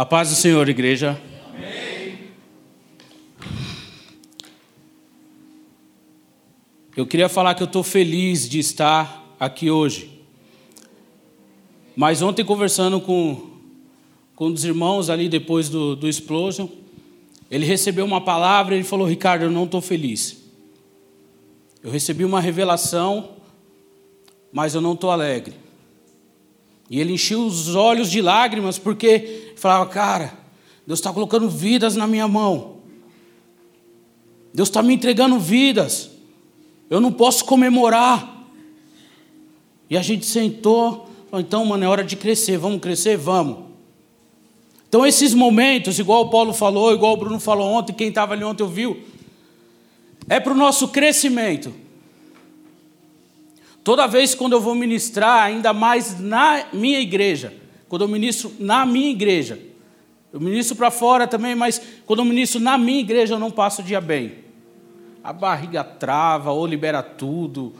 A paz do Senhor, igreja. Amém. Eu queria falar que eu estou feliz de estar aqui hoje. Mas ontem, conversando com, com um dos irmãos ali depois do, do Explosion, ele recebeu uma palavra e ele falou: Ricardo, eu não estou feliz. Eu recebi uma revelação, mas eu não estou alegre. E ele encheu os olhos de lágrimas, porque falava: Cara, Deus está colocando vidas na minha mão. Deus está me entregando vidas. Eu não posso comemorar. E a gente sentou, falou: Então, mano, é hora de crescer. Vamos crescer? Vamos. Então, esses momentos, igual o Paulo falou, igual o Bruno falou ontem, quem estava ali ontem ouviu, é para o nosso crescimento. Toda vez quando eu vou ministrar, ainda mais na minha igreja, quando eu ministro na minha igreja, eu ministro para fora também, mas quando eu ministro na minha igreja, eu não passo o dia bem. A barriga trava ou libera tudo.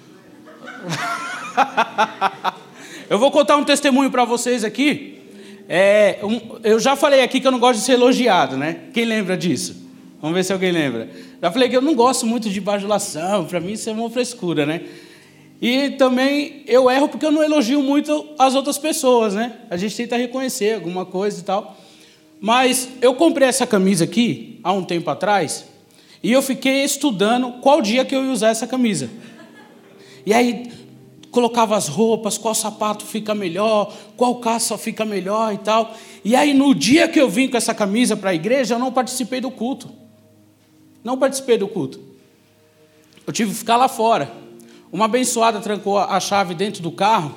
eu vou contar um testemunho para vocês aqui. É, um, eu já falei aqui que eu não gosto de ser elogiado, né? Quem lembra disso? Vamos ver se alguém lembra. Já falei que eu não gosto muito de bajulação, para mim isso é uma frescura, né? E também eu erro porque eu não elogio muito as outras pessoas, né? A gente tenta reconhecer alguma coisa e tal. Mas eu comprei essa camisa aqui há um tempo atrás e eu fiquei estudando qual dia que eu ia usar essa camisa. E aí colocava as roupas, qual sapato fica melhor, qual calça fica melhor e tal. E aí no dia que eu vim com essa camisa para a igreja, eu não participei do culto. Não participei do culto. Eu tive que ficar lá fora. Uma abençoada trancou a chave dentro do carro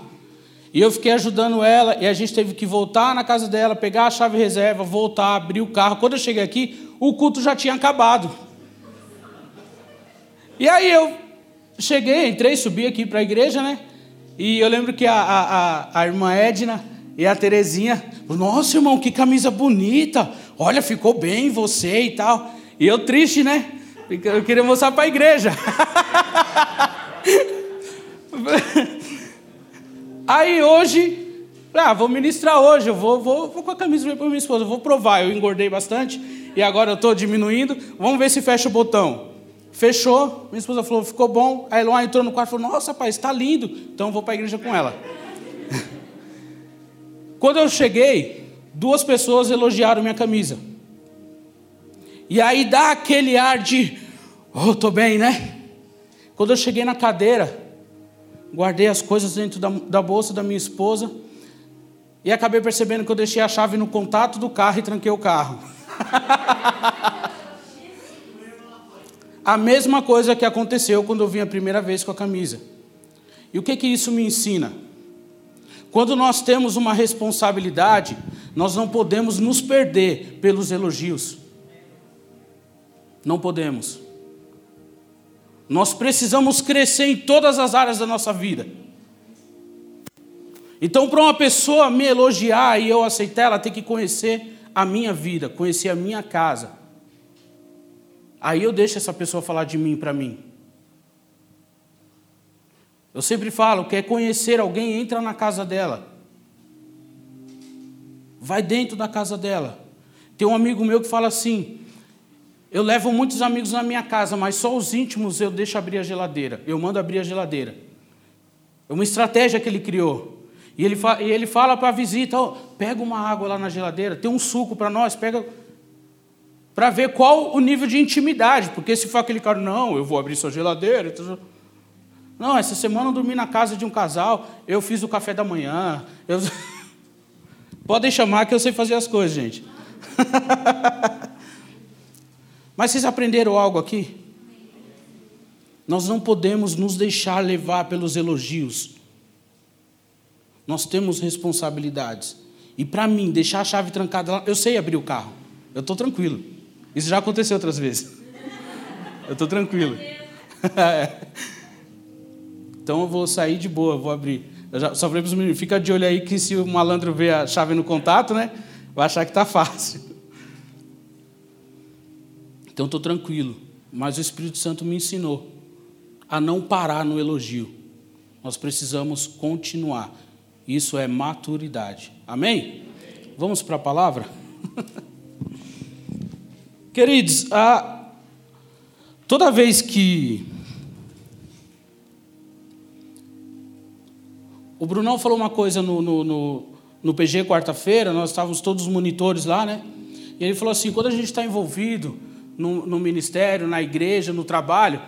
e eu fiquei ajudando ela e a gente teve que voltar na casa dela, pegar a chave reserva, voltar, abrir o carro. Quando eu cheguei aqui, o culto já tinha acabado. E aí eu cheguei, entrei, subi aqui para a igreja, né? E eu lembro que a, a, a irmã Edna e a Terezinha, nossa irmão, que camisa bonita, olha, ficou bem você e tal. E eu triste, né? Eu queria mostrar para a igreja. Aí hoje, ah, vou ministrar hoje, eu vou, vou, vou com a camisa para minha esposa, vou provar. Eu engordei bastante e agora eu estou diminuindo. Vamos ver se fecha o botão. Fechou, minha esposa falou, ficou bom. A Eloá entrou no quarto e falou, nossa, pai, está lindo. Então vou para a igreja com ela. Quando eu cheguei, duas pessoas elogiaram minha camisa. E aí dá aquele ar de, oh, estou bem, né? Quando eu cheguei na cadeira, guardei as coisas dentro da, da bolsa da minha esposa e acabei percebendo que eu deixei a chave no contato do carro e tranquei o carro. a mesma coisa que aconteceu quando eu vim a primeira vez com a camisa. E o que que isso me ensina? Quando nós temos uma responsabilidade, nós não podemos nos perder pelos elogios. Não podemos. Nós precisamos crescer em todas as áreas da nossa vida. Então, para uma pessoa me elogiar e eu aceitar, ela tem que conhecer a minha vida, conhecer a minha casa. Aí eu deixo essa pessoa falar de mim para mim. Eu sempre falo, quer conhecer alguém, entra na casa dela. Vai dentro da casa dela. Tem um amigo meu que fala assim: eu levo muitos amigos na minha casa, mas só os íntimos eu deixo abrir a geladeira. Eu mando abrir a geladeira. É uma estratégia que ele criou. E ele, fa e ele fala para a visita: oh, pega uma água lá na geladeira, tem um suco para nós, pega. Para ver qual o nível de intimidade. Porque se for aquele cara, não, eu vou abrir sua geladeira. Não, essa semana eu dormi na casa de um casal, eu fiz o café da manhã. Eu... Podem chamar que eu sei fazer as coisas, gente. Mas vocês aprenderam algo aqui? Nós não podemos nos deixar levar pelos elogios. Nós temos responsabilidades. E para mim, deixar a chave trancada lá, eu sei abrir o carro. Eu estou tranquilo. Isso já aconteceu outras vezes. Eu estou tranquilo. então eu vou sair de boa, vou abrir. Eu já, só falei para os meninos, fica de olho aí que se o malandro ver a chave no contato, né, vai achar que está fácil. Então estou tranquilo. Mas o Espírito Santo me ensinou a não parar no elogio. Nós precisamos continuar. Isso é maturidade. Amém? Vamos para a palavra? Queridos, a, toda vez que o Brunão falou uma coisa no, no, no, no PG quarta-feira, nós estávamos todos os monitores lá, né? E ele falou assim: quando a gente está envolvido no, no ministério, na igreja, no trabalho,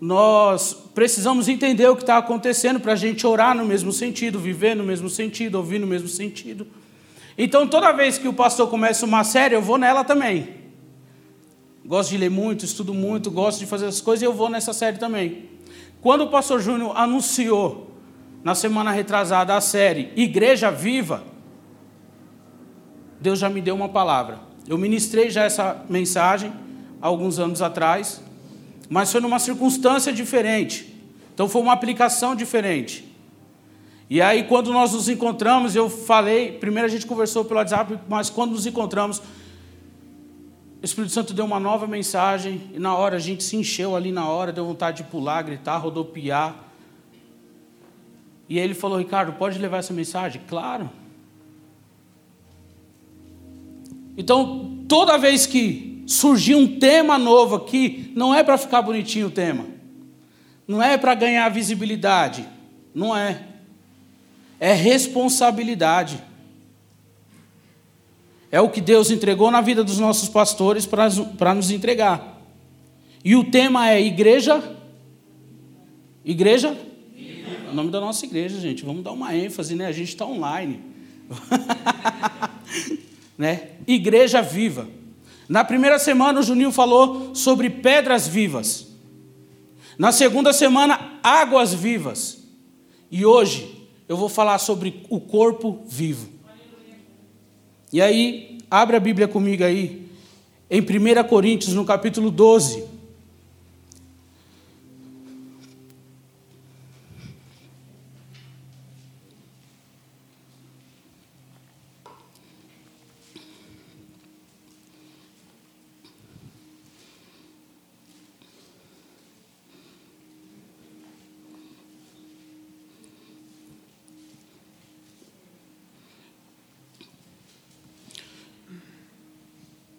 nós precisamos entender o que está acontecendo para a gente orar no mesmo sentido, viver no mesmo sentido, ouvir no mesmo sentido. Então, toda vez que o pastor começa uma série, eu vou nela também. Gosto de ler muito, estudo muito, gosto de fazer as coisas e eu vou nessa série também. Quando o pastor Júnior anunciou, na semana retrasada, a série Igreja Viva, Deus já me deu uma palavra. Eu ministrei já essa mensagem alguns anos atrás, mas foi numa circunstância diferente. Então foi uma aplicação diferente. E aí, quando nós nos encontramos, eu falei, primeiro a gente conversou pelo WhatsApp, mas quando nos encontramos, o Espírito Santo deu uma nova mensagem, e na hora a gente se encheu ali na hora, deu vontade de pular, gritar, rodopiar. E ele falou, Ricardo, pode levar essa mensagem? Claro. Então, toda vez que surgir um tema novo aqui, não é para ficar bonitinho o tema, não é para ganhar visibilidade, não é é responsabilidade. É o que Deus entregou na vida dos nossos pastores para nos entregar. E o tema é igreja. Igreja? É o nome da nossa igreja, gente. Vamos dar uma ênfase, né? A gente está online. né? Igreja viva. Na primeira semana, o Juninho falou sobre pedras vivas. Na segunda semana, águas vivas. E hoje, eu vou falar sobre o corpo vivo. E aí, abre a Bíblia comigo aí, em 1 Coríntios, no capítulo 12.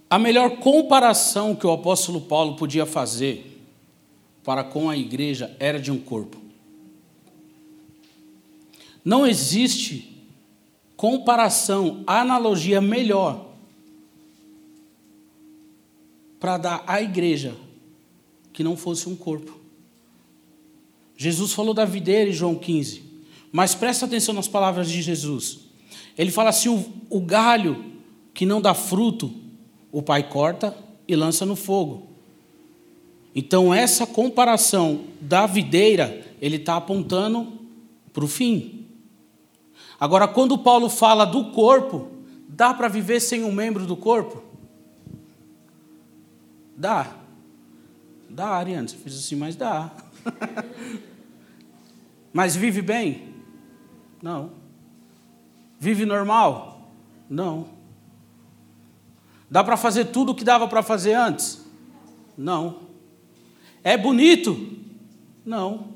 A melhor comparação que o apóstolo Paulo podia fazer para com a igreja era de um corpo. Não existe comparação, analogia melhor para dar à igreja que não fosse um corpo. Jesus falou da videira em João 15, mas presta atenção nas palavras de Jesus. Ele fala assim: o, o galho que não dá fruto, o pai corta e lança no fogo. Então, essa comparação da videira, ele está apontando para o fim. Agora, quando Paulo fala do corpo, dá para viver sem um membro do corpo? Dá. Dá, Ariane, você fez assim, mas dá. mas vive bem? Não. Vive normal? Não. Dá para fazer tudo o que dava para fazer antes? Não. É bonito? Não.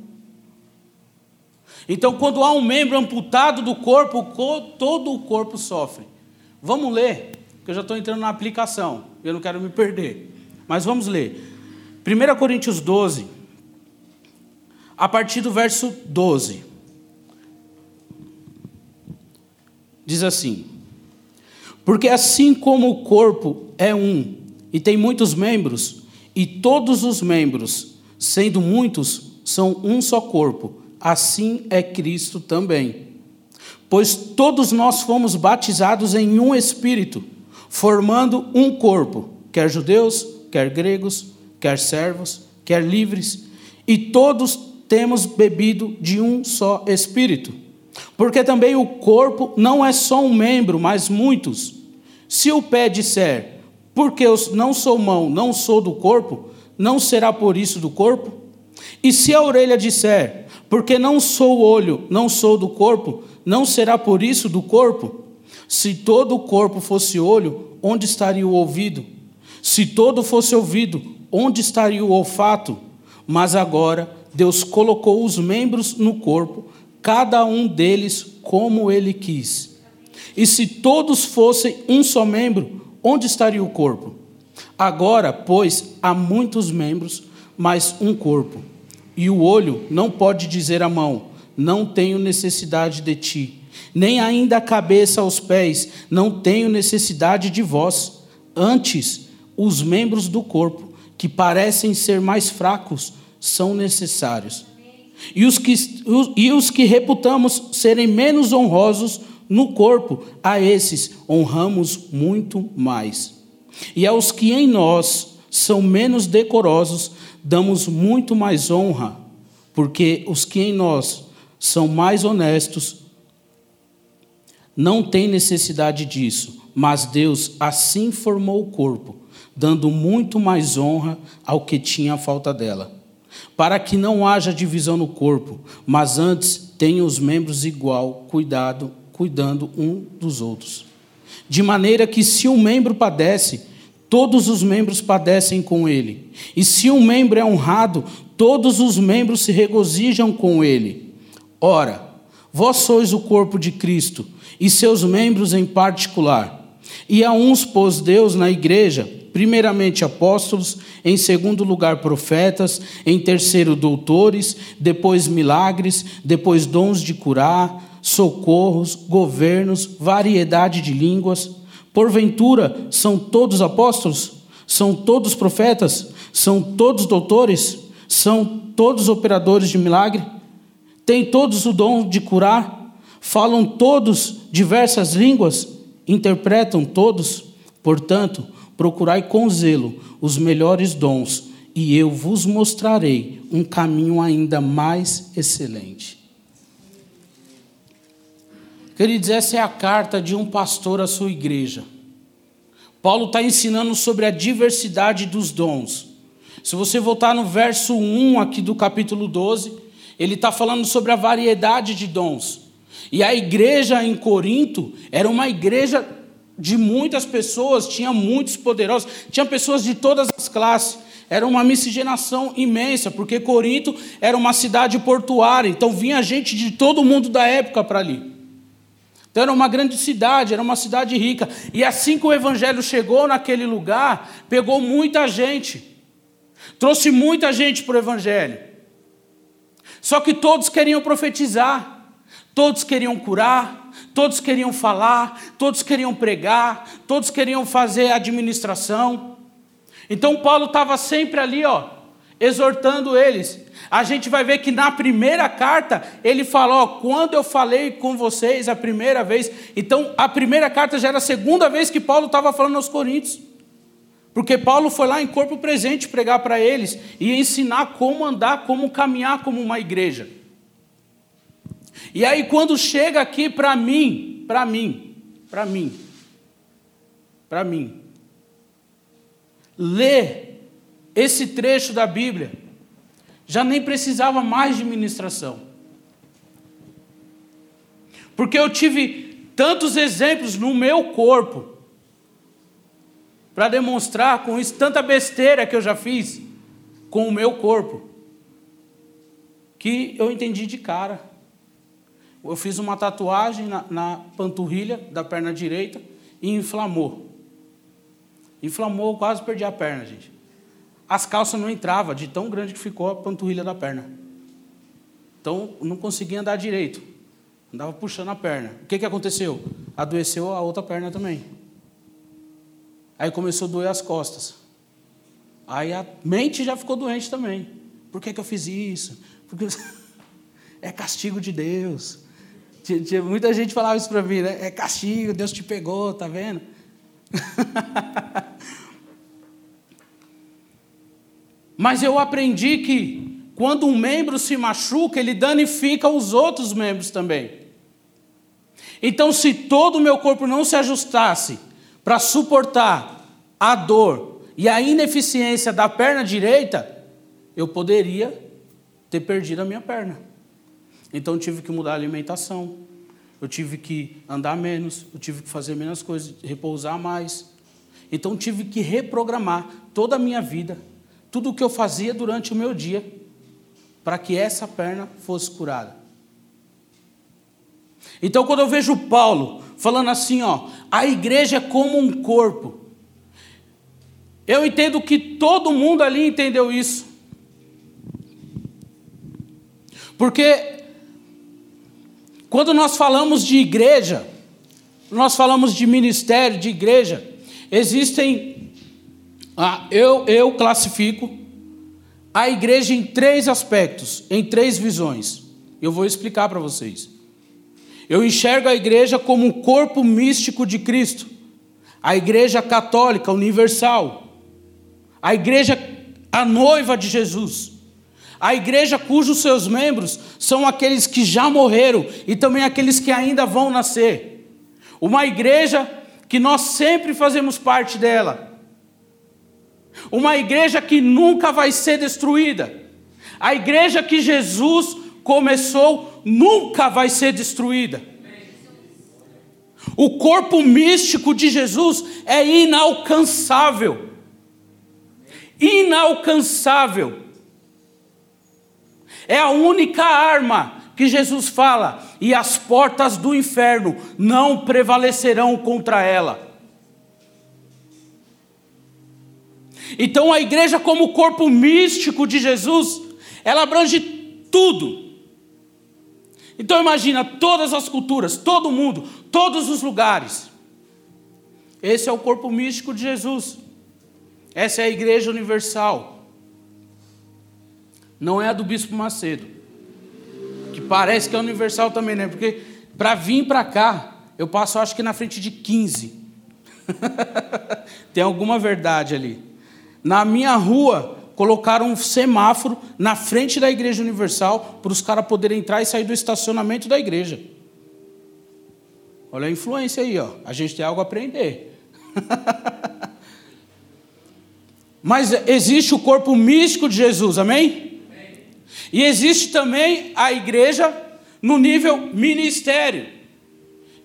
Então, quando há um membro amputado do corpo, todo o corpo sofre. Vamos ler, porque eu já estou entrando na aplicação, eu não quero me perder. Mas vamos ler. 1 Coríntios 12, a partir do verso 12. Diz assim: porque assim como o corpo é um e tem muitos membros, e todos os membros, sendo muitos, são um só corpo, assim é Cristo também. Pois todos nós fomos batizados em um espírito, formando um corpo, quer judeus, quer gregos, quer servos, quer livres, e todos temos bebido de um só espírito. Porque também o corpo não é só um membro, mas muitos. Se o pé disser, porque eu não sou mão, não sou do corpo, não será por isso do corpo? E se a orelha disser, porque não sou olho, não sou do corpo, não será por isso do corpo? Se todo o corpo fosse olho, onde estaria o ouvido? Se todo fosse ouvido, onde estaria o olfato? Mas agora Deus colocou os membros no corpo, cada um deles como ele quis. E se todos fossem um só membro, onde estaria o corpo? Agora, pois, há muitos membros, mas um corpo. E o olho não pode dizer à mão: Não tenho necessidade de ti. Nem ainda a cabeça aos pés: Não tenho necessidade de vós. Antes, os membros do corpo, que parecem ser mais fracos, são necessários. E os que, e os que reputamos serem menos honrosos no corpo, a esses honramos muito mais. E aos que em nós são menos decorosos, damos muito mais honra, porque os que em nós são mais honestos não têm necessidade disso, mas Deus assim formou o corpo, dando muito mais honra ao que tinha falta dela, para que não haja divisão no corpo, mas antes tenham os membros igual cuidado, cuidando um dos outros. De maneira que se um membro padece, todos os membros padecem com ele. E se um membro é honrado, todos os membros se regozijam com ele. Ora, vós sois o corpo de Cristo, e seus membros em particular. E a uns pôs Deus na igreja, primeiramente apóstolos, em segundo lugar profetas, em terceiro doutores, depois milagres, depois dons de curar, socorros, governos, variedade de línguas. Porventura, são todos apóstolos? São todos profetas? São todos doutores? São todos operadores de milagre? Têm todos o dom de curar? Falam todos diversas línguas? Interpretam todos? Portanto, procurai com zelo os melhores dons, e eu vos mostrarei um caminho ainda mais excelente. Queridos, essa é a carta de um pastor à sua igreja. Paulo está ensinando sobre a diversidade dos dons. Se você voltar no verso 1 aqui do capítulo 12, ele está falando sobre a variedade de dons. E a igreja em Corinto era uma igreja de muitas pessoas, tinha muitos poderosos, tinha pessoas de todas as classes. Era uma miscigenação imensa, porque Corinto era uma cidade portuária, então vinha gente de todo mundo da época para ali. Então era uma grande cidade, era uma cidade rica. E assim que o evangelho chegou naquele lugar, pegou muita gente. Trouxe muita gente para o evangelho. Só que todos queriam profetizar, todos queriam curar, todos queriam falar, todos queriam pregar, todos queriam fazer administração. Então Paulo estava sempre ali, ó, exortando eles. A gente vai ver que na primeira carta ele fala: ó, quando eu falei com vocês a primeira vez. Então a primeira carta já era a segunda vez que Paulo estava falando aos Coríntios. Porque Paulo foi lá em corpo presente pregar para eles e ensinar como andar, como caminhar como uma igreja. E aí, quando chega aqui para mim, para mim, para mim, para mim, ler esse trecho da Bíblia, já nem precisava mais de ministração. Porque eu tive tantos exemplos no meu corpo para demonstrar com isso tanta besteira que eu já fiz com o meu corpo, que eu entendi de cara. Eu fiz uma tatuagem na, na panturrilha da perna direita e inflamou. Inflamou, quase perdi a perna, gente. As calças não entravam, de tão grande que ficou a panturrilha da perna. Então, não conseguia andar direito. Andava puxando a perna. O que, que aconteceu? Adoeceu a outra perna também. Aí começou a doer as costas. Aí a mente já ficou doente também. Por que, que eu fiz isso? Porque é castigo de Deus. Muita gente falava isso para mim, né? É castigo, Deus te pegou, tá vendo? Mas eu aprendi que quando um membro se machuca, ele danifica os outros membros também. Então, se todo o meu corpo não se ajustasse para suportar a dor e a ineficiência da perna direita, eu poderia ter perdido a minha perna. Então, eu tive que mudar a alimentação, eu tive que andar menos, eu tive que fazer menos coisas, repousar mais. Então, tive que reprogramar toda a minha vida tudo o que eu fazia durante o meu dia para que essa perna fosse curada. Então, quando eu vejo Paulo falando assim, ó, a igreja é como um corpo, Eu entendo que todo mundo ali entendeu isso. Porque quando nós falamos de igreja, nós falamos de ministério, de igreja, existem, ah, eu, eu classifico a igreja em três aspectos, em três visões. Eu vou explicar para vocês. Eu enxergo a igreja como um corpo místico de Cristo, a igreja católica universal, a igreja, a noiva de Jesus, a igreja cujos seus membros são aqueles que já morreram e também aqueles que ainda vão nascer, uma igreja que nós sempre fazemos parte dela, uma igreja que nunca vai ser destruída, a igreja que Jesus começou nunca vai ser destruída. O corpo místico de Jesus é inalcançável. Inalcançável. É a única arma que Jesus fala, e as portas do inferno não prevalecerão contra ela. Então a igreja, como corpo místico de Jesus, ela abrange tudo. Então imagina todas as culturas, todo mundo, todos os lugares. Esse é o corpo místico de Jesus. Essa é a igreja universal. Não é a do bispo Macedo. Que parece que é universal também, né? Porque para vir para cá, eu passo acho que na frente de 15. Tem alguma verdade ali. Na minha rua, colocaram um semáforo na frente da Igreja Universal para os caras poderem entrar e sair do estacionamento da igreja. Olha a influência aí, ó. A gente tem algo a aprender. Mas existe o corpo místico de Jesus, amém? E existe também a igreja no nível ministério,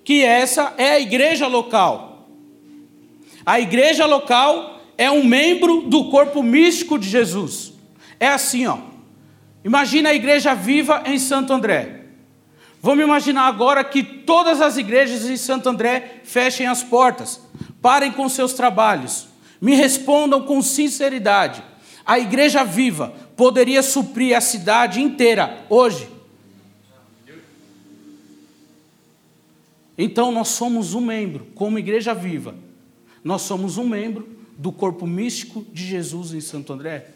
que essa é a igreja local. A igreja local é um membro do corpo místico de Jesus. É assim, ó. Imagina a igreja viva em Santo André. Vamos imaginar agora que todas as igrejas em Santo André fechem as portas, parem com seus trabalhos, me respondam com sinceridade. A igreja viva poderia suprir a cidade inteira hoje? Então nós somos um membro, como igreja viva, nós somos um membro do corpo místico de Jesus em Santo André?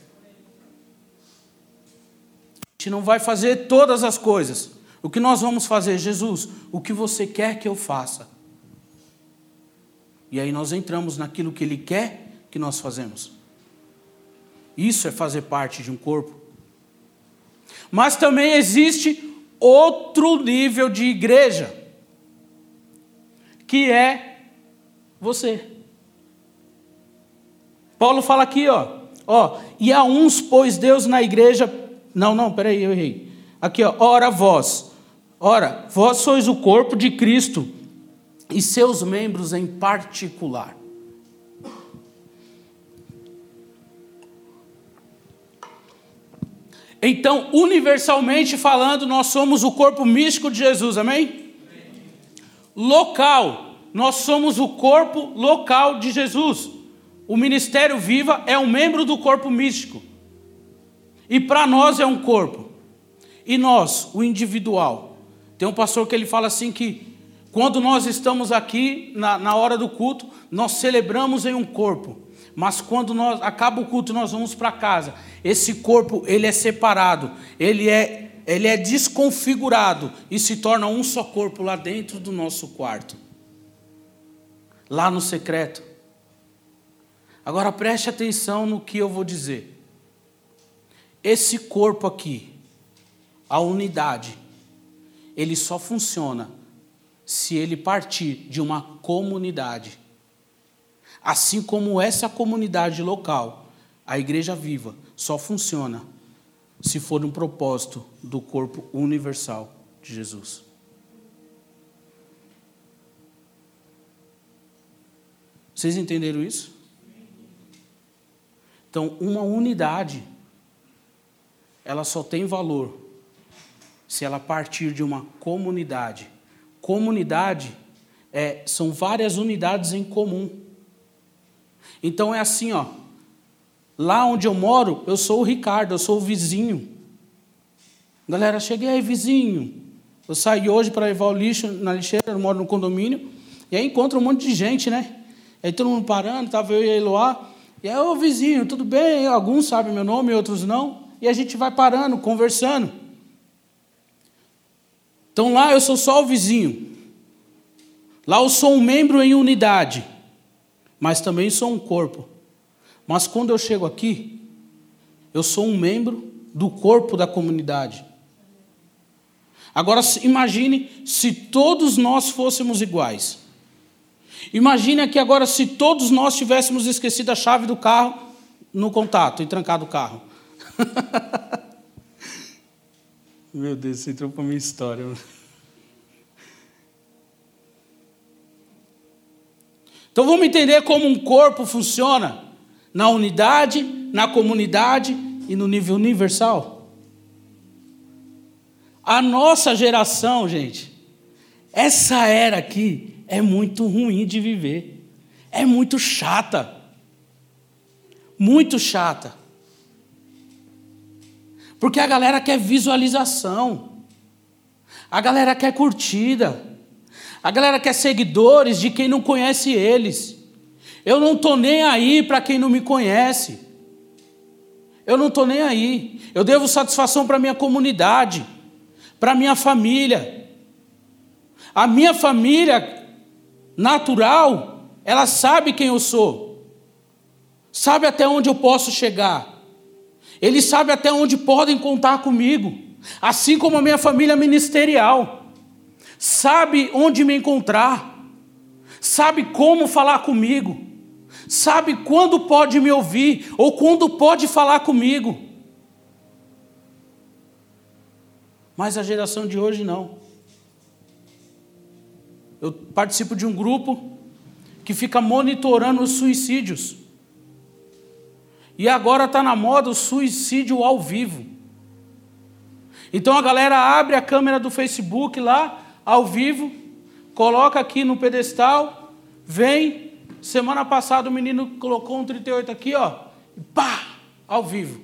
A gente não vai fazer todas as coisas. O que nós vamos fazer, Jesus? O que você quer que eu faça? E aí nós entramos naquilo que Ele quer que nós fazemos. Isso é fazer parte de um corpo. Mas também existe outro nível de igreja, que é você. Paulo fala aqui, ó, ó, e a uns pôs Deus na igreja. Não, não, peraí, eu errei. Aqui, ó, ora vós, ora, vós sois o corpo de Cristo e seus membros em particular. Então, universalmente falando, nós somos o corpo místico de Jesus, amém? Local, nós somos o corpo local de Jesus. O ministério viva é um membro do corpo místico. E para nós é um corpo. E nós, o individual. Tem um pastor que ele fala assim que quando nós estamos aqui na, na hora do culto, nós celebramos em um corpo. Mas quando nós acaba o culto, nós vamos para casa. Esse corpo ele é separado, ele é ele é desconfigurado e se torna um só corpo lá dentro do nosso quarto. Lá no secreto. Agora preste atenção no que eu vou dizer. Esse corpo aqui, a unidade, ele só funciona se ele partir de uma comunidade. Assim como essa comunidade local, a igreja viva, só funciona se for um propósito do corpo universal de Jesus. Vocês entenderam isso? Então, uma unidade, ela só tem valor se ela partir de uma comunidade. Comunidade é, são várias unidades em comum. Então é assim, ó. Lá onde eu moro, eu sou o Ricardo, eu sou o vizinho. Galera, cheguei aí, vizinho. Eu saí hoje para levar o lixo na lixeira, eu moro no condomínio, e aí encontro um monte de gente, né? Aí todo mundo parando, estava eu e a Eloá. E aí, ô vizinho, tudo bem? Alguns sabem meu nome, outros não. E a gente vai parando, conversando. Então lá eu sou só o vizinho. Lá eu sou um membro em unidade, mas também sou um corpo. Mas quando eu chego aqui, eu sou um membro do corpo da comunidade. Agora imagine se todos nós fôssemos iguais. Imagine que agora se todos nós tivéssemos esquecido a chave do carro no contato e trancado o carro. Meu Deus, você entrou para a minha história. Então vamos entender como um corpo funciona na unidade, na comunidade e no nível universal. A nossa geração, gente, essa era aqui é muito ruim de viver. É muito chata. Muito chata. Porque a galera quer visualização. A galera quer curtida. A galera quer seguidores de quem não conhece eles. Eu não estou nem aí para quem não me conhece. Eu não estou nem aí. Eu devo satisfação para a minha comunidade, para minha família. A minha família natural, ela sabe quem eu sou, sabe até onde eu posso chegar, eles sabem até onde podem contar comigo, assim como a minha família ministerial sabe onde me encontrar, sabe como falar comigo, sabe quando pode me ouvir ou quando pode falar comigo. Mas a geração de hoje não. Eu participo de um grupo que fica monitorando os suicídios. E agora está na moda o suicídio ao vivo. Então a galera abre a câmera do Facebook lá ao vivo, coloca aqui no pedestal, vem. Semana passada o menino colocou um 38 aqui, ó, e pá, ao vivo.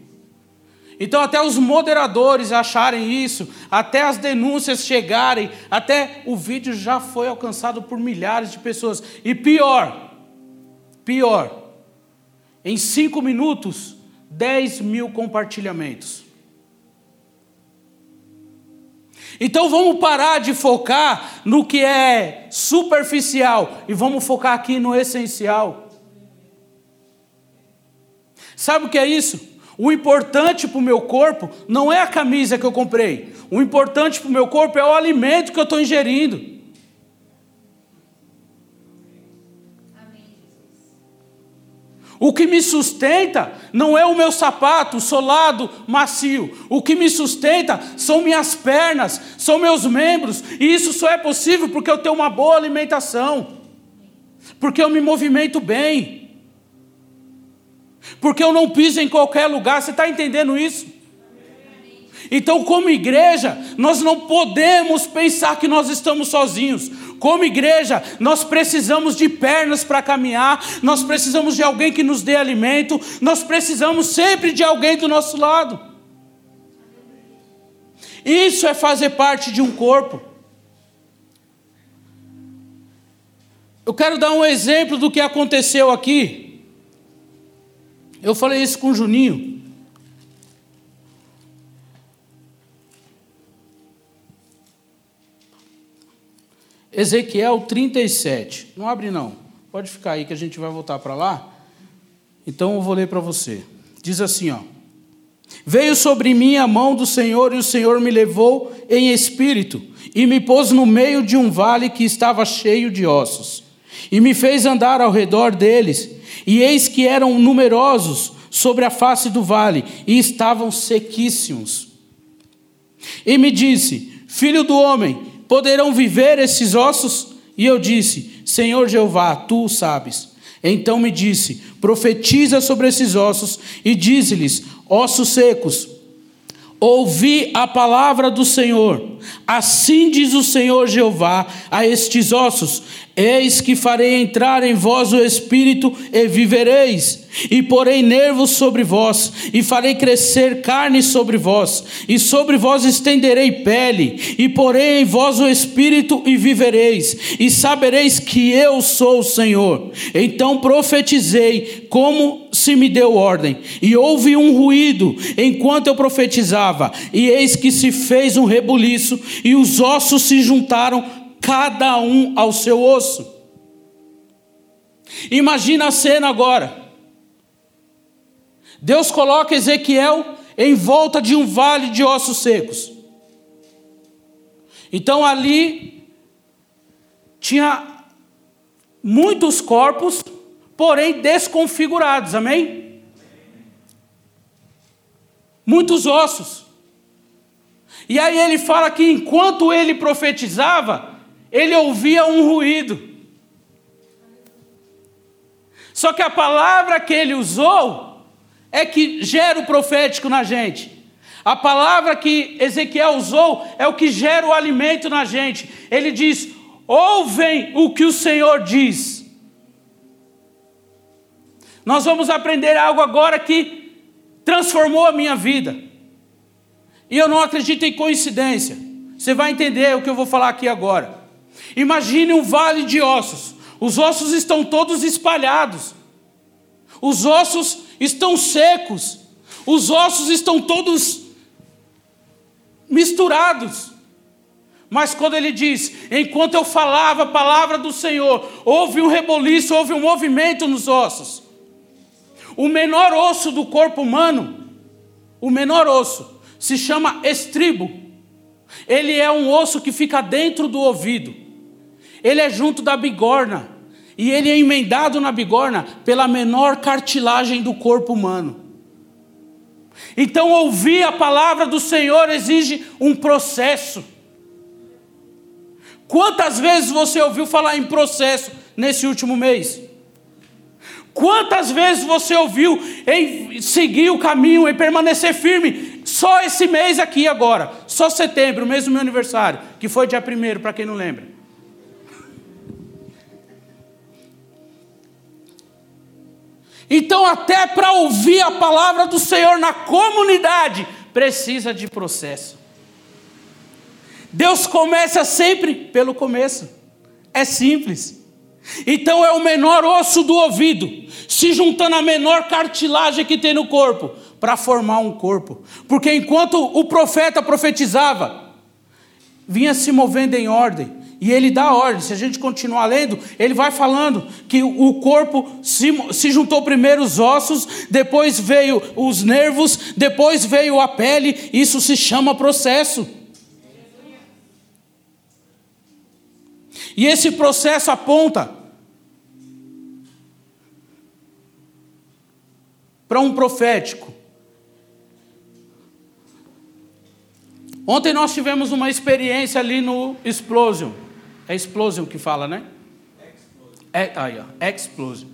Então, até os moderadores acharem isso, até as denúncias chegarem, até o vídeo já foi alcançado por milhares de pessoas. E pior, pior, em cinco minutos, 10 mil compartilhamentos. Então vamos parar de focar no que é superficial e vamos focar aqui no essencial. Sabe o que é isso? O importante para o meu corpo não é a camisa que eu comprei. O importante para o meu corpo é o alimento que eu estou ingerindo. O que me sustenta não é o meu sapato solado, macio. O que me sustenta são minhas pernas, são meus membros. E isso só é possível porque eu tenho uma boa alimentação. Porque eu me movimento bem. Porque eu não piso em qualquer lugar. Você está entendendo isso? Então, como igreja, nós não podemos pensar que nós estamos sozinhos. Como igreja, nós precisamos de pernas para caminhar, nós precisamos de alguém que nos dê alimento, nós precisamos sempre de alguém do nosso lado. Isso é fazer parte de um corpo. Eu quero dar um exemplo do que aconteceu aqui. Eu falei isso com o Juninho. Ezequiel 37. Não abre não. Pode ficar aí que a gente vai voltar para lá. Então eu vou ler para você. Diz assim, ó: Veio sobre mim a mão do Senhor e o Senhor me levou em espírito e me pôs no meio de um vale que estava cheio de ossos e me fez andar ao redor deles e eis que eram numerosos sobre a face do vale e estavam sequíssimos. E me disse: Filho do homem, Poderão viver esses ossos? E eu disse: Senhor Jeová, tu sabes. Então me disse: Profetiza sobre esses ossos e dize-lhes: Ossos secos, ouvi a palavra do Senhor. Assim diz o Senhor Jeová a estes ossos: Eis que farei entrar em vós o espírito e vivereis, e porei nervos sobre vós, e farei crescer carne sobre vós, e sobre vós estenderei pele, e porei em vós o espírito e vivereis, e sabereis que eu sou o Senhor. Então profetizei como se me deu ordem, e houve um ruído enquanto eu profetizava, e eis que se fez um rebuliço, e os ossos se juntaram, cada um ao seu osso. Imagina a cena agora. Deus coloca Ezequiel em volta de um vale de ossos secos. Então ali tinha muitos corpos, porém desconfigurados, amém? Muitos ossos. E aí ele fala que enquanto ele profetizava, ele ouvia um ruído. Só que a palavra que ele usou é que gera o profético na gente. A palavra que Ezequiel usou é o que gera o alimento na gente. Ele diz: ouvem o que o Senhor diz. Nós vamos aprender algo agora que transformou a minha vida. E eu não acredito em coincidência. Você vai entender o que eu vou falar aqui agora. Imagine um vale de ossos. Os ossos estão todos espalhados. Os ossos estão secos. Os ossos estão todos misturados. Mas quando ele diz, enquanto eu falava a palavra do Senhor, houve um reboliço, houve um movimento nos ossos. O menor osso do corpo humano, o menor osso, se chama estribo. Ele é um osso que fica dentro do ouvido. Ele é junto da bigorna. E ele é emendado na bigorna pela menor cartilagem do corpo humano. Então, ouvir a palavra do Senhor exige um processo. Quantas vezes você ouviu falar em processo nesse último mês? Quantas vezes você ouviu em seguir o caminho, em permanecer firme? Só esse mês aqui agora, só setembro, mês do meu aniversário, que foi dia 1 para quem não lembra. Então, até para ouvir a palavra do Senhor na comunidade, precisa de processo. Deus começa sempre pelo começo. É simples. Então é o menor osso do ouvido, se juntando à menor cartilagem que tem no corpo, para formar um corpo. Porque enquanto o profeta profetizava, vinha se movendo em ordem, e ele dá ordem. Se a gente continuar lendo, ele vai falando que o corpo se, se juntou primeiro os ossos, depois veio os nervos, depois veio a pele. Isso se chama processo. E esse processo aponta para um profético. Ontem nós tivemos uma experiência ali no Explosion. É explosion que fala, né? Explosion. É, aí, ó. Explosion.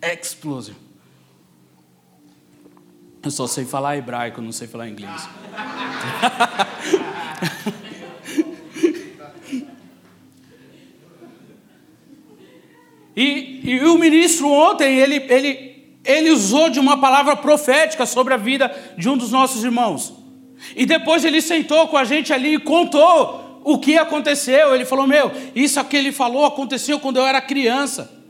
explosion. Eu só sei falar hebraico, não sei falar inglês. e, e o ministro ontem, ele, ele, ele usou de uma palavra profética sobre a vida de um dos nossos irmãos. E depois ele sentou com a gente ali e contou o que aconteceu. Ele falou: Meu, isso que ele falou aconteceu quando eu era criança.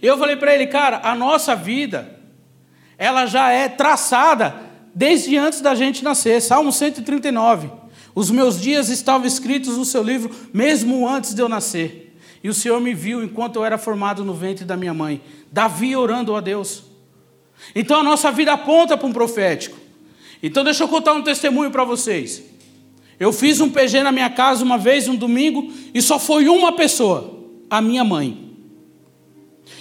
Eu falei para ele, cara, a nossa vida, ela já é traçada desde antes da gente nascer. Salmo 139. Os meus dias estavam escritos no seu livro, mesmo antes de eu nascer. E o Senhor me viu enquanto eu era formado no ventre da minha mãe. Davi orando a Deus. Então a nossa vida aponta para um profético. Então deixa eu contar um testemunho para vocês. Eu fiz um PG na minha casa uma vez, um domingo, e só foi uma pessoa, a minha mãe.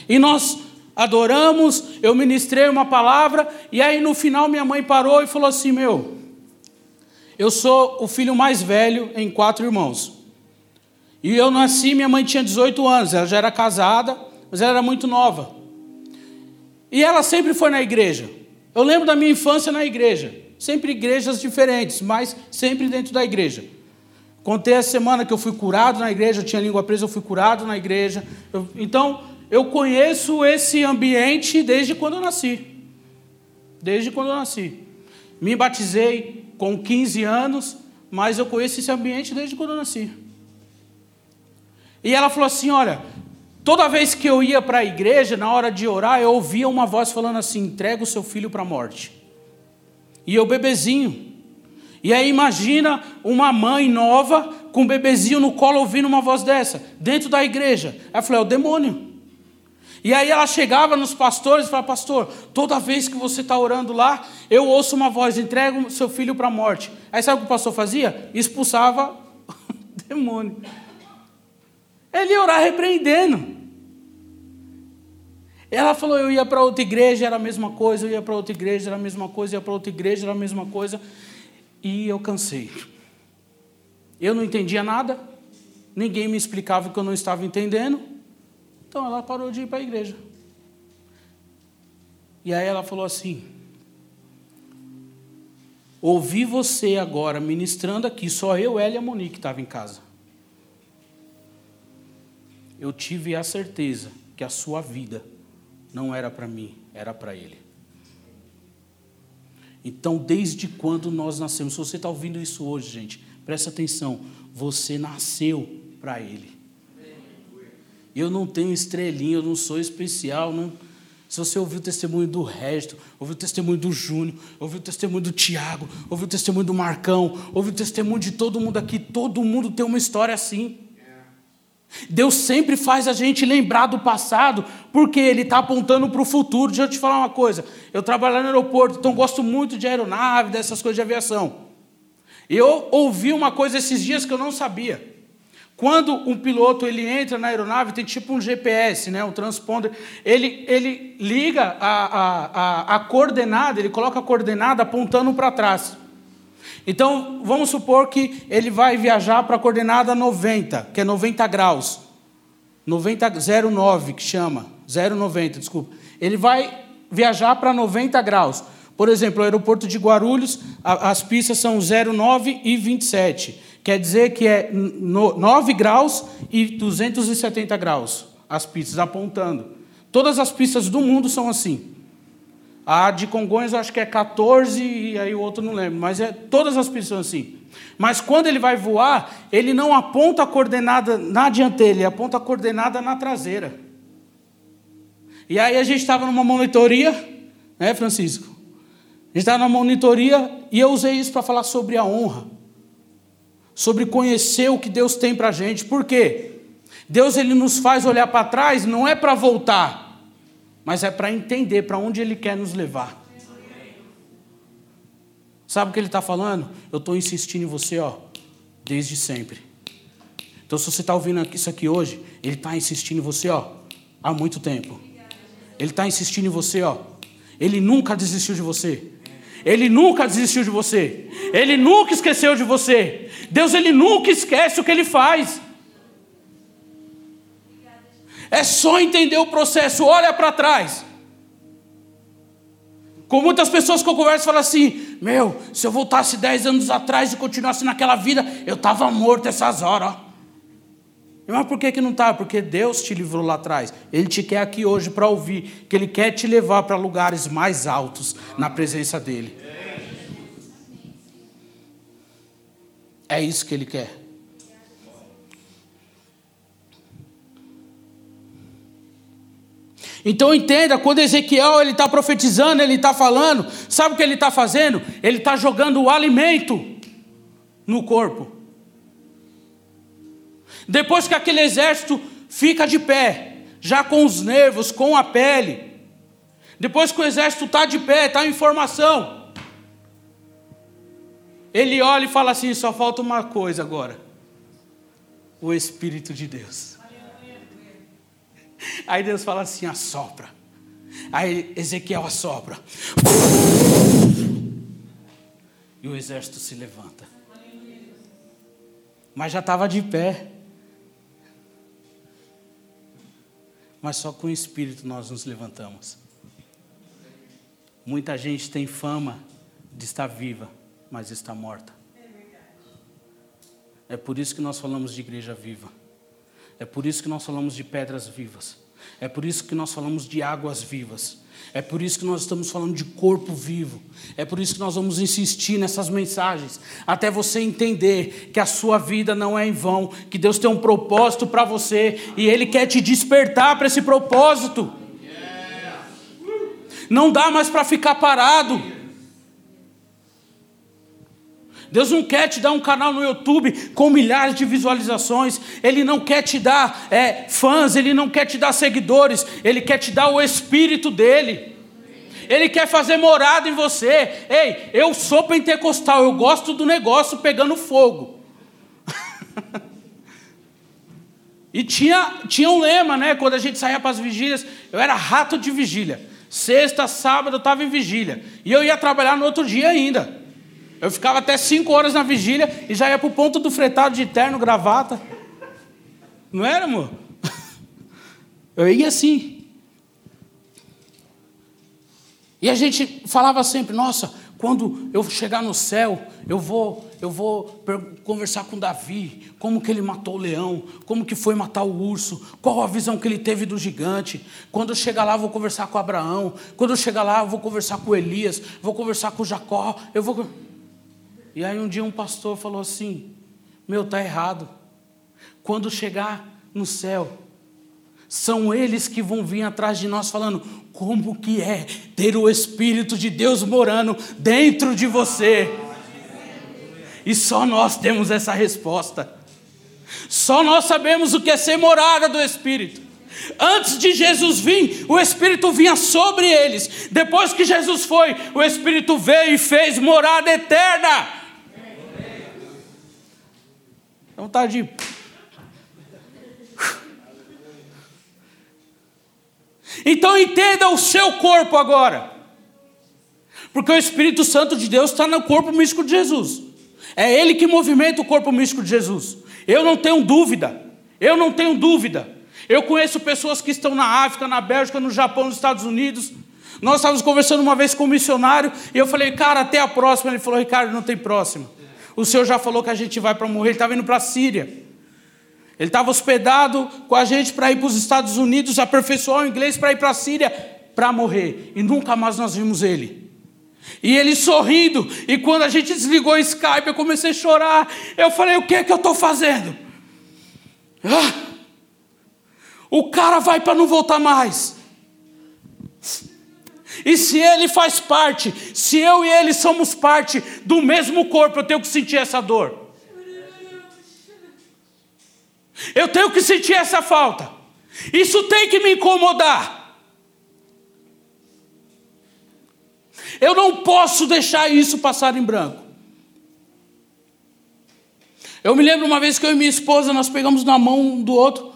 E nós adoramos, eu ministrei uma palavra, e aí no final minha mãe parou e falou assim: Meu, eu sou o filho mais velho em quatro irmãos. E eu nasci, minha mãe tinha 18 anos, ela já era casada, mas ela era muito nova. E ela sempre foi na igreja. Eu lembro da minha infância na igreja. Sempre igrejas diferentes, mas sempre dentro da igreja. Contei essa semana que eu fui curado na igreja, eu tinha língua presa, eu fui curado na igreja. Eu, então, eu conheço esse ambiente desde quando eu nasci. Desde quando eu nasci. Me batizei com 15 anos, mas eu conheço esse ambiente desde quando eu nasci. E ela falou assim: Olha, toda vez que eu ia para a igreja, na hora de orar, eu ouvia uma voz falando assim: entrega o seu filho para a morte. E eu, bebezinho. E aí imagina uma mãe nova com um bebezinho no colo ouvindo uma voz dessa, dentro da igreja. Ela falou: é o demônio. E aí ela chegava nos pastores e falava: Pastor, toda vez que você está orando lá, eu ouço uma voz: entrega seu filho para a morte. Aí sabe o que o pastor fazia? Expulsava o demônio. Ele ia orar repreendendo. Ela falou: eu ia para outra igreja, era a mesma coisa, eu ia para outra igreja, era a mesma coisa, eu ia para outra igreja, era a mesma coisa. E eu cansei. Eu não entendia nada, ninguém me explicava o que eu não estava entendendo. Então ela parou de ir para a igreja. E aí ela falou assim: Ouvi você agora ministrando aqui, só eu, ela e a Monique estava em casa eu tive a certeza que a sua vida não era para mim, era para Ele. Então, desde quando nós nascemos, se você está ouvindo isso hoje, gente, presta atenção, você nasceu para Ele. Eu não tenho estrelinha, eu não sou especial, não. Se você ouviu o testemunho do Resto, ouviu o testemunho do Júnior, ouviu o testemunho do Tiago, ouviu o testemunho do Marcão, ouviu o testemunho de todo mundo aqui, todo mundo tem uma história assim. Deus sempre faz a gente lembrar do passado, porque Ele está apontando para o futuro. Deixa eu te falar uma coisa: eu trabalho no aeroporto, então gosto muito de aeronave, dessas coisas de aviação. Eu ouvi uma coisa esses dias que eu não sabia. Quando um piloto ele entra na aeronave, tem tipo um GPS, né, um transponder, ele, ele liga a, a, a, a coordenada, ele coloca a coordenada apontando para trás. Então, vamos supor que ele vai viajar para a coordenada 90, que é 90 graus. 90, 09, que chama. 090, desculpa. Ele vai viajar para 90 graus. Por exemplo, o aeroporto de Guarulhos, as pistas são 09 e 27. Quer dizer que é 9 graus e 270 graus as pistas, apontando. Todas as pistas do mundo são assim. A de Congonhas eu acho que é 14 e aí o outro não lembro, mas é todas as pistas assim. Mas quando ele vai voar, ele não aponta a coordenada na dianteira, ele aponta a coordenada na traseira. E aí a gente estava numa monitoria, né, Francisco? A gente estava numa monitoria e eu usei isso para falar sobre a honra, sobre conhecer o que Deus tem para a gente. Por quê? Deus ele nos faz olhar para trás, não é para voltar, mas é para entender para onde Ele quer nos levar. Sabe o que Ele está falando? Eu estou insistindo em você, ó, desde sempre. Então, se você está ouvindo isso aqui hoje, Ele está insistindo em você, ó, há muito tempo. Ele está insistindo em você, ó. Ele nunca desistiu de você. Ele nunca desistiu de você. Ele nunca esqueceu de você. Deus, Ele nunca esquece o que Ele faz. É só entender o processo, olha para trás. Com muitas pessoas que eu converso falam assim: Meu, se eu voltasse 10 anos atrás e continuasse naquela vida, eu estava morto essas horas. Mas por que, que não está? Porque Deus te livrou lá atrás. Ele te quer aqui hoje para ouvir, que Ele quer te levar para lugares mais altos na presença dEle. É isso que Ele quer. Então entenda, quando Ezequiel ele está profetizando, ele está falando, sabe o que ele está fazendo? Ele está jogando o alimento no corpo. Depois que aquele exército fica de pé, já com os nervos, com a pele, depois que o exército está de pé, está em formação, ele olha e fala assim: só falta uma coisa agora: o Espírito de Deus. Aí Deus fala assim: assopra. Aí Ezequiel assopra. E o exército se levanta. Mas já estava de pé. Mas só com o Espírito nós nos levantamos. Muita gente tem fama de estar viva, mas está morta. É por isso que nós falamos de igreja viva. É por isso que nós falamos de pedras vivas. É por isso que nós falamos de águas vivas. É por isso que nós estamos falando de corpo vivo. É por isso que nós vamos insistir nessas mensagens, até você entender que a sua vida não é em vão, que Deus tem um propósito para você e Ele quer te despertar para esse propósito. Não dá mais para ficar parado. Deus não quer te dar um canal no YouTube com milhares de visualizações, Ele não quer te dar é, fãs, Ele não quer te dar seguidores, Ele quer te dar o Espírito dEle. Ele quer fazer morada em você. Ei, eu sou pentecostal, eu gosto do negócio pegando fogo. e tinha, tinha um lema, né? Quando a gente saía para as vigílias, eu era rato de vigília. Sexta, sábado eu estava em vigília. E eu ia trabalhar no outro dia ainda. Eu ficava até cinco horas na vigília e já ia para o ponto do fretado de terno, gravata. Não era, amor? Eu ia assim. E a gente falava sempre, nossa, quando eu chegar no céu, eu vou, eu vou conversar com Davi, como que ele matou o leão, como que foi matar o urso, qual a visão que ele teve do gigante. Quando eu chegar lá, eu vou conversar com Abraão. Quando eu chegar lá, eu vou conversar com Elias, vou conversar com Jacó, eu vou e aí um dia um pastor falou assim: Meu, tá errado. Quando chegar no céu, são eles que vão vir atrás de nós falando como que é ter o Espírito de Deus morando dentro de você. E só nós temos essa resposta. Só nós sabemos o que é ser morada do Espírito. Antes de Jesus vir, o Espírito vinha sobre eles. Depois que Jesus foi, o Espírito veio e fez morada eterna. Dá vontade de. Então entenda o seu corpo agora. Porque o Espírito Santo de Deus está no corpo místico de Jesus. É Ele que movimenta o corpo místico de Jesus. Eu não tenho dúvida. Eu não tenho dúvida. Eu conheço pessoas que estão na África, na Bélgica, no Japão, nos Estados Unidos. Nós estávamos conversando uma vez com um missionário e eu falei, cara, até a próxima. Ele falou, Ricardo, não tem próxima. O Senhor já falou que a gente vai para morrer. Ele estava indo para a Síria. Ele estava hospedado com a gente para ir para os Estados Unidos, aperfeiçoar o inglês para ir para a Síria para morrer. E nunca mais nós vimos ele. E ele sorrindo. E quando a gente desligou o Skype, eu comecei a chorar. Eu falei: o que é que eu estou fazendo? Ah, o cara vai para não voltar mais. E se ele faz parte, se eu e ele somos parte do mesmo corpo, eu tenho que sentir essa dor. Eu tenho que sentir essa falta. Isso tem que me incomodar. Eu não posso deixar isso passar em branco. Eu me lembro uma vez que eu e minha esposa nós pegamos na mão um do outro.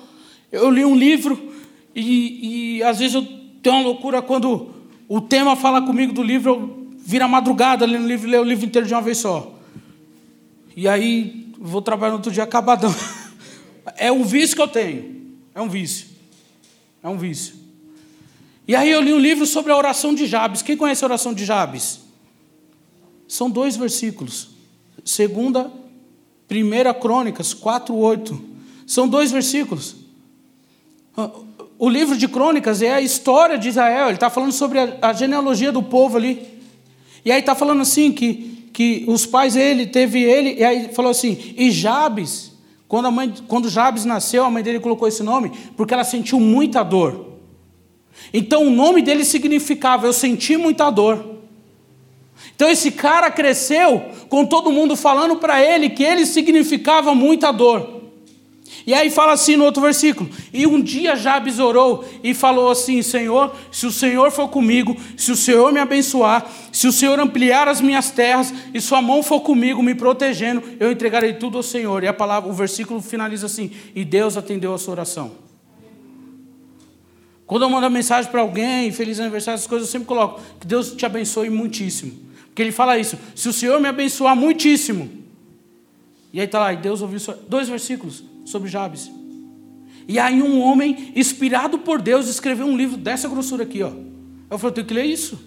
Eu li um livro e, e às vezes eu tenho uma loucura quando o tema fala comigo do livro, eu viro a madrugada lendo o livro leio o livro inteiro de uma vez só. E aí vou trabalhar no outro dia acabadão. É um vício que eu tenho. É um vício. É um vício. E aí eu li um livro sobre a oração de Jabes. Quem conhece a oração de Jabes? São dois versículos. Segunda, primeira Crônicas 4:8. São dois versículos. O livro de Crônicas é a história de Israel, ele está falando sobre a, a, genealogia do povo ali. E aí está falando assim que, que os pais ele teve ele, e aí falou assim, e Jabes, quando, a mãe, quando Jabes nasceu, a mãe dele colocou esse nome, porque ela sentiu muita dor. Então o nome dele significava, eu senti muita dor. Então esse cara cresceu com todo mundo falando para ele que ele significava muita dor. E aí fala assim no outro versículo: E um dia Jabes orou e falou assim: Senhor, se o Senhor for comigo, se o Senhor me abençoar, se o Senhor ampliar as minhas terras e sua mão for comigo, me protegendo, eu entregarei tudo ao Senhor. E a palavra, o versículo finaliza assim: E Deus atendeu a sua oração. Quando eu mando mensagem para alguém, feliz aniversário, essas coisas, eu sempre coloco que Deus te abençoe muitíssimo. Porque ele fala isso: se o Senhor me abençoar muitíssimo. E aí está lá, e Deus ouviu dois versículos sobre Jabes. E aí um homem, inspirado por Deus, escreveu um livro dessa grossura aqui, ó. Eu falei, eu tenho que ler isso.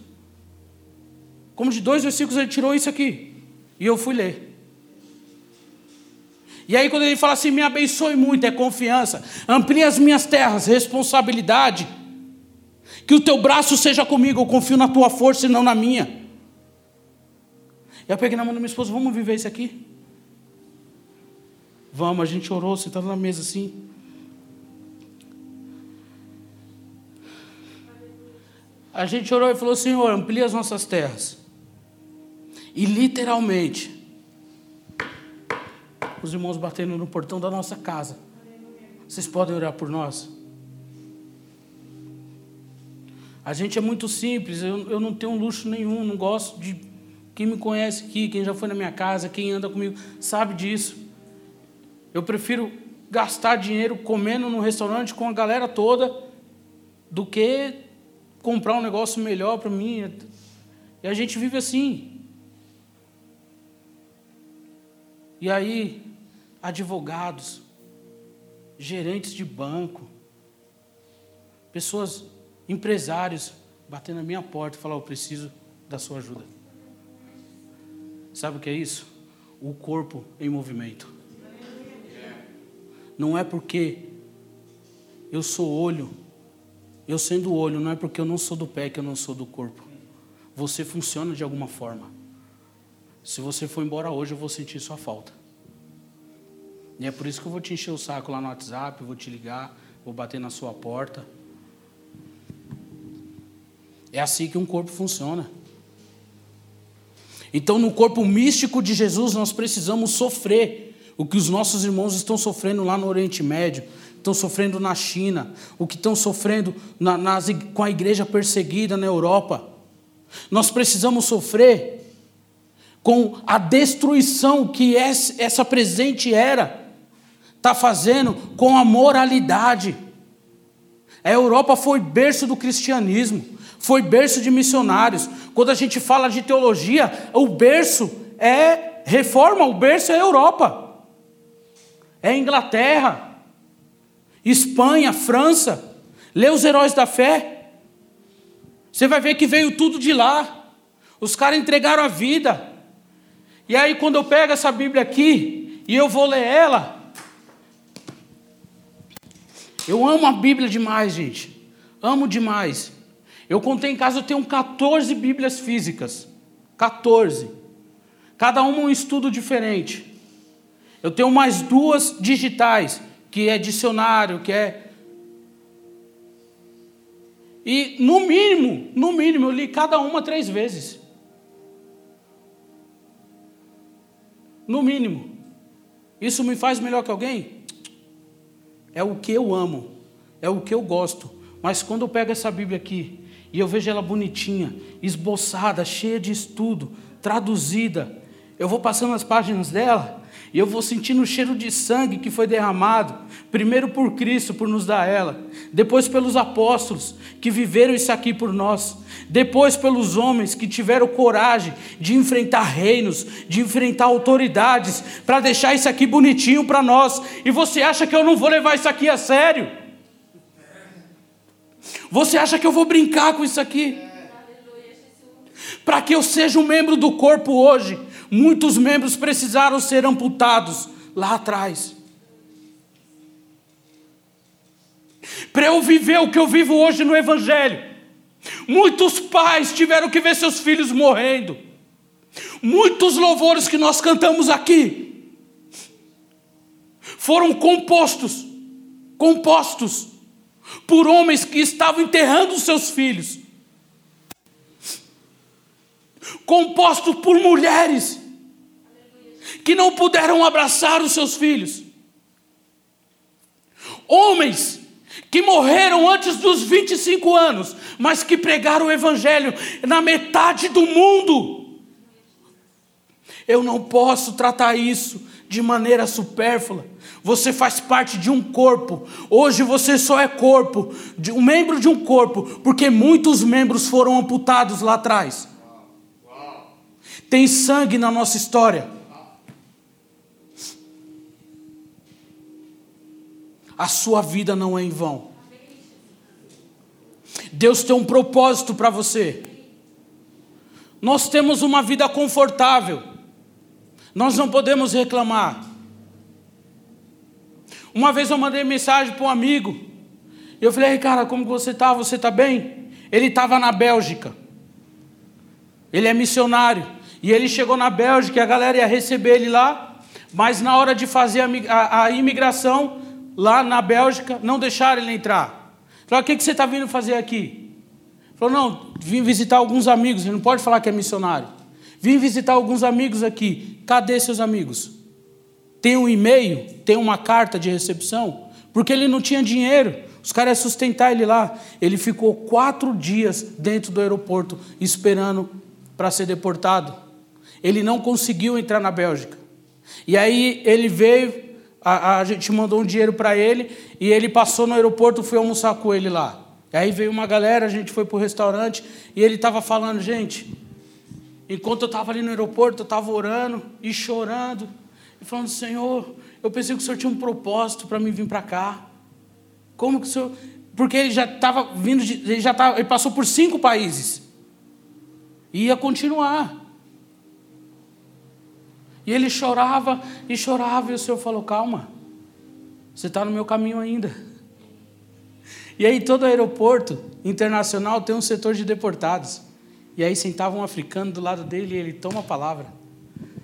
Como de dois versículos ele tirou isso aqui. E eu fui ler. E aí, quando ele fala assim, me abençoe muito, é confiança. Amplie as minhas terras, responsabilidade. Que o teu braço seja comigo, eu confio na tua força e não na minha. Eu peguei na mão da minha esposa, vamos viver isso aqui? Vamos, a gente orou, sentado na mesa assim. A gente orou e falou: Senhor, amplia as nossas terras. E literalmente, os irmãos batendo no portão da nossa casa. Vocês podem orar por nós? A gente é muito simples, eu, eu não tenho luxo nenhum, não gosto de. Quem me conhece aqui, quem já foi na minha casa, quem anda comigo, sabe disso. Eu prefiro gastar dinheiro comendo no restaurante com a galera toda do que comprar um negócio melhor para mim. E a gente vive assim. E aí, advogados, gerentes de banco, pessoas, empresários, batendo na minha porta e falar: Eu preciso da sua ajuda. Sabe o que é isso? O corpo em movimento. Não é porque eu sou olho, eu sendo olho, não é porque eu não sou do pé que eu não sou do corpo. Você funciona de alguma forma. Se você for embora hoje, eu vou sentir sua falta. E é por isso que eu vou te encher o saco lá no WhatsApp, vou te ligar, vou bater na sua porta. É assim que um corpo funciona. Então, no corpo místico de Jesus, nós precisamos sofrer o que os nossos irmãos estão sofrendo lá no Oriente Médio, estão sofrendo na China, o que estão sofrendo na, nas, com a igreja perseguida na Europa. Nós precisamos sofrer com a destruição que essa presente era está fazendo com a moralidade. A Europa foi berço do cristianismo, foi berço de missionários. Quando a gente fala de teologia, o berço é reforma, o berço é Europa, é Inglaterra, Espanha, França. Lê os heróis da fé. Você vai ver que veio tudo de lá. Os caras entregaram a vida. E aí, quando eu pego essa Bíblia aqui e eu vou ler ela, eu amo a Bíblia demais, gente. Amo demais. Eu contei em casa, eu tenho 14 Bíblias físicas. 14. Cada uma um estudo diferente. Eu tenho mais duas digitais, que é dicionário, que é. E no mínimo, no mínimo, eu li cada uma três vezes. No mínimo. Isso me faz melhor que alguém? É o que eu amo, é o que eu gosto. Mas quando eu pego essa Bíblia aqui e eu vejo ela bonitinha, esboçada, cheia de estudo, traduzida, eu vou passando as páginas dela e eu vou sentindo o cheiro de sangue que foi derramado, primeiro por Cristo, por nos dar ela, depois pelos apóstolos que viveram isso aqui por nós, depois pelos homens que tiveram coragem de enfrentar reinos, de enfrentar autoridades, para deixar isso aqui bonitinho para nós. E você acha que eu não vou levar isso aqui a sério? Você acha que eu vou brincar com isso aqui? Para que eu seja um membro do corpo hoje, muitos membros precisaram ser amputados lá atrás. Para eu viver o que eu vivo hoje no Evangelho, muitos pais tiveram que ver seus filhos morrendo. Muitos louvores que nós cantamos aqui foram compostos, compostos por homens que estavam enterrando seus filhos, compostos por mulheres que não puderam abraçar os seus filhos. Homens que morreram antes dos 25 anos, mas que pregaram o Evangelho na metade do mundo. Eu não posso tratar isso de maneira supérflua. Você faz parte de um corpo. Hoje você só é corpo, um membro de um corpo, porque muitos membros foram amputados lá atrás. Tem sangue na nossa história. A sua vida não é em vão. Deus tem um propósito para você. Nós temos uma vida confortável. Nós não podemos reclamar. Uma vez eu mandei mensagem para um amigo. Eu falei, cara, como você está? Você está bem? Ele estava na Bélgica. Ele é missionário. E ele chegou na Bélgica e a galera ia receber ele lá. Mas na hora de fazer a, a, a imigração, lá na Bélgica, não deixaram ele entrar. Falou, o que, que você está vindo fazer aqui? Falou, não, vim visitar alguns amigos. Ele não pode falar que é missionário. Vim visitar alguns amigos aqui. Cadê seus amigos? Tem um e-mail? Tem uma carta de recepção? Porque ele não tinha dinheiro. Os caras iam sustentar ele lá. Ele ficou quatro dias dentro do aeroporto esperando para ser deportado. Ele não conseguiu entrar na Bélgica. E aí ele veio, a, a gente mandou um dinheiro para ele e ele passou no aeroporto, fui almoçar com ele lá. Aí veio uma galera, a gente foi para o restaurante e ele estava falando, gente, enquanto eu estava ali no aeroporto, eu estava orando e chorando e falando, Senhor, eu pensei que o Senhor tinha um propósito para mim vir para cá. Como que o Senhor... Porque ele já estava vindo, de, ele já tava, ele passou por cinco países. E ia continuar. E ele chorava e chorava, e o Senhor falou: Calma, você está no meu caminho ainda. E aí, todo aeroporto internacional tem um setor de deportados. E aí, sentava um africano do lado dele e ele toma a palavra.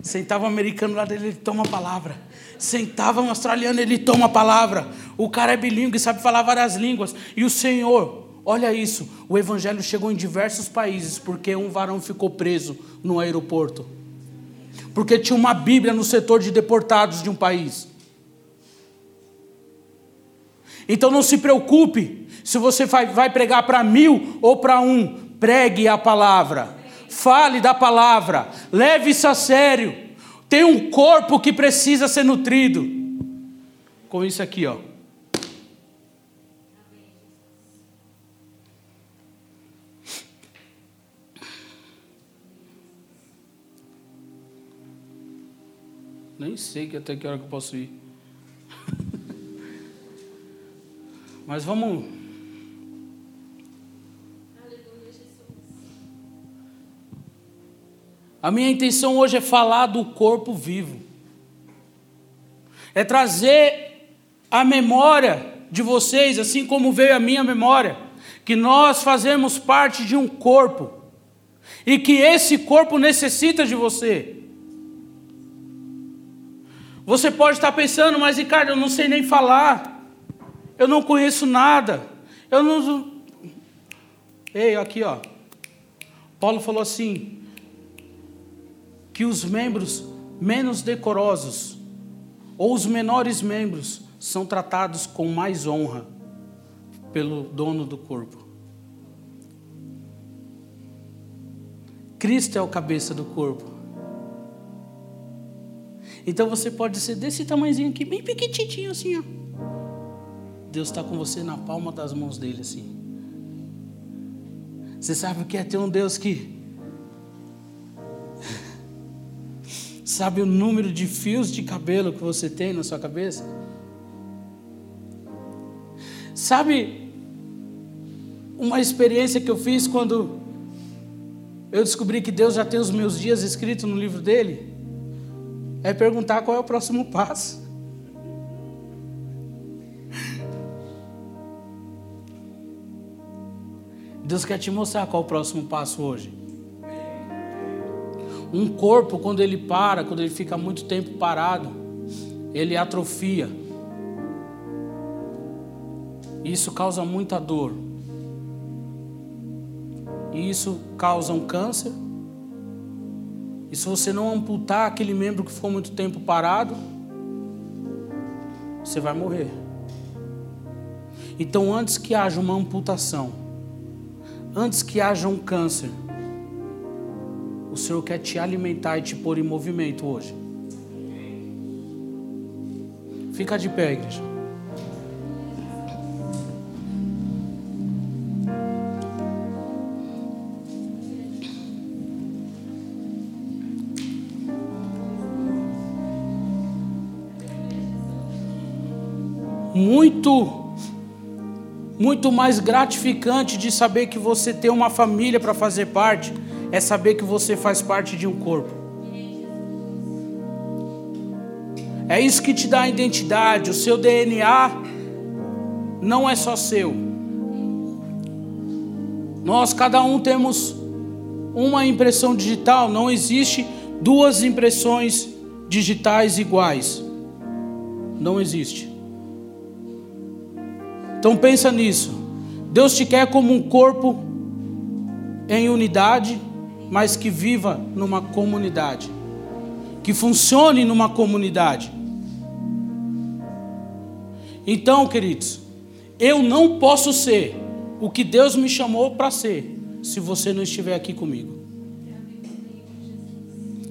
Sentava um americano do lado dele, ele toma a palavra. Sentava um australiano, ele toma a palavra. O cara é bilíngue, sabe falar várias línguas. E o Senhor, olha isso: o evangelho chegou em diversos países porque um varão ficou preso no aeroporto porque tinha uma Bíblia no setor de deportados de um país. Então não se preocupe se você vai pregar para mil ou para um, pregue a palavra, fale da palavra, leve isso a sério. Tem um corpo que precisa ser nutrido. Com isso aqui, ó. Nem sei até que hora que eu posso ir. Mas vamos. A minha intenção hoje é falar do corpo vivo. É trazer a memória de vocês, assim como veio a minha memória, que nós fazemos parte de um corpo e que esse corpo necessita de você. Você pode estar pensando, mas Ricardo, eu não sei nem falar. Eu não conheço nada. Eu não. Ei, aqui ó. Paulo falou assim: que os membros menos decorosos, ou os menores membros, são tratados com mais honra pelo dono do corpo. Cristo é o cabeça do corpo. Então você pode ser desse tamanhozinho aqui, bem pequitinho assim, ó. Deus está com você na palma das mãos dele assim. Você sabe o que é ter um Deus que sabe o número de fios de cabelo que você tem na sua cabeça? Sabe uma experiência que eu fiz quando eu descobri que Deus já tem os meus dias escritos no livro dele? É perguntar qual é o próximo passo. Deus quer te mostrar qual é o próximo passo hoje. Um corpo, quando ele para, quando ele fica muito tempo parado, ele atrofia. Isso causa muita dor. Isso causa um câncer e se você não amputar aquele membro que ficou muito tempo parado, você vai morrer. Então, antes que haja uma amputação, antes que haja um câncer, o Senhor quer te alimentar e te pôr em movimento hoje. Fica de pé, igreja. Muito muito mais gratificante de saber que você tem uma família para fazer parte é saber que você faz parte de um corpo. É isso que te dá a identidade. O seu DNA não é só seu. Nós, cada um, temos uma impressão digital. Não existe duas impressões digitais iguais. Não existe. Então pensa nisso. Deus te quer como um corpo em unidade, mas que viva numa comunidade. Que funcione numa comunidade. Então, queridos, eu não posso ser o que Deus me chamou para ser se você não estiver aqui comigo.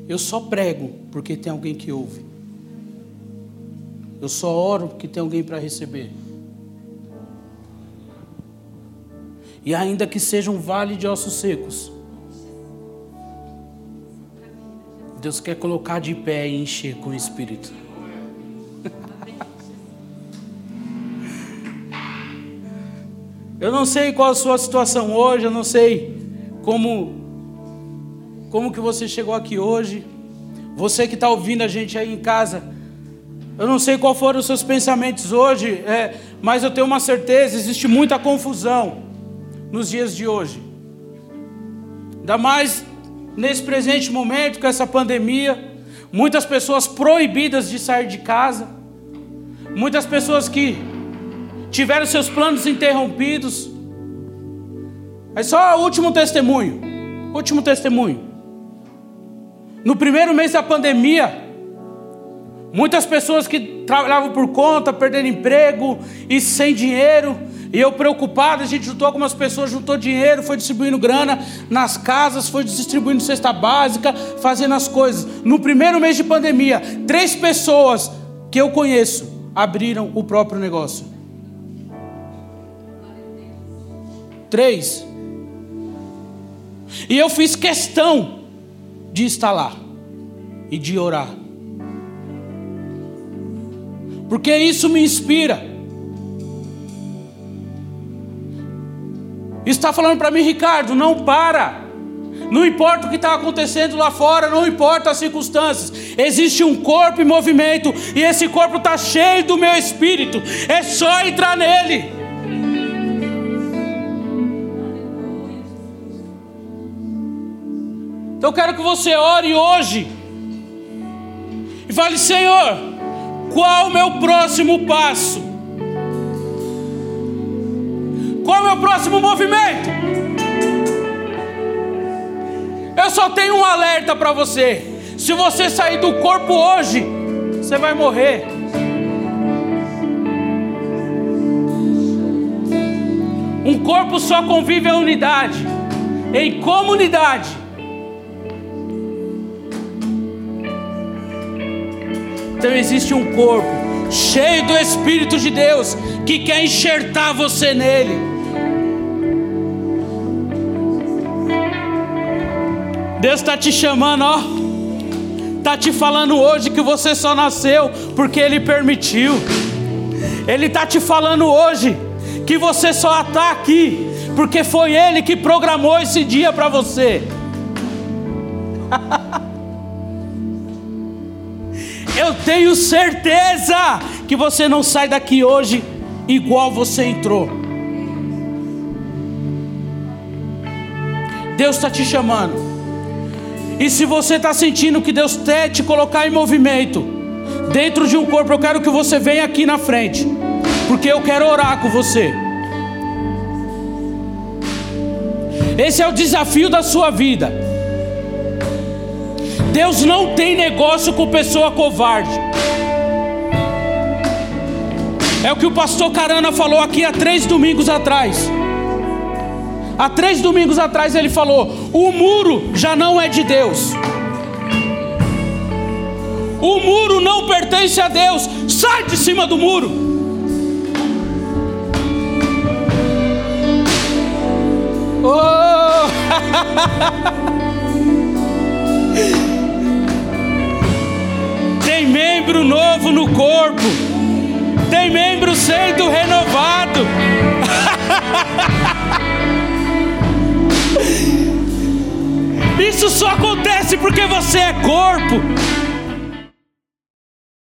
Eu só prego porque tem alguém que ouve. Eu só oro porque tem alguém para receber. E ainda que seja um vale de ossos secos, Deus quer colocar de pé e encher com o Espírito. Eu não sei qual a sua situação hoje, eu não sei como como que você chegou aqui hoje. Você que está ouvindo a gente aí em casa, eu não sei qual foram os seus pensamentos hoje, é, mas eu tenho uma certeza: existe muita confusão nos dias de hoje. Ainda mais nesse presente momento com essa pandemia, muitas pessoas proibidas de sair de casa, muitas pessoas que tiveram seus planos interrompidos. Mas só o último testemunho. Último testemunho. No primeiro mês da pandemia, muitas pessoas que trabalhavam por conta, perderam emprego e sem dinheiro, e eu preocupado, a gente juntou algumas pessoas, juntou dinheiro, foi distribuindo grana nas casas, foi distribuindo cesta básica, fazendo as coisas. No primeiro mês de pandemia, três pessoas que eu conheço abriram o próprio negócio. Três. E eu fiz questão de estar lá e de orar. Porque isso me inspira. Está falando para mim, Ricardo, não para. Não importa o que está acontecendo lá fora, não importa as circunstâncias. Existe um corpo em movimento e esse corpo está cheio do meu espírito. É só entrar nele. Então eu quero que você ore hoje e fale: Senhor, qual o meu próximo passo? Qual o meu próximo movimento? Eu só tenho um alerta para você: se você sair do corpo hoje, você vai morrer. Um corpo só convive em unidade, em comunidade. Então existe um corpo cheio do Espírito de Deus que quer enxertar você nele. Deus está te chamando, ó. Está te falando hoje que você só nasceu porque Ele permitiu. Ele está te falando hoje que você só está aqui porque foi Ele que programou esse dia para você. Eu tenho certeza que você não sai daqui hoje igual você entrou. Deus está te chamando. E se você está sentindo que Deus quer te colocar em movimento, dentro de um corpo, eu quero que você venha aqui na frente, porque eu quero orar com você. Esse é o desafio da sua vida. Deus não tem negócio com pessoa covarde. É o que o pastor Carana falou aqui há três domingos atrás. Há três domingos atrás ele falou: o muro já não é de Deus. O muro não pertence a Deus. Sai de cima do muro. Oh! Tem membro novo no corpo. Tem membro sendo renovado. Isso só acontece porque você é corpo.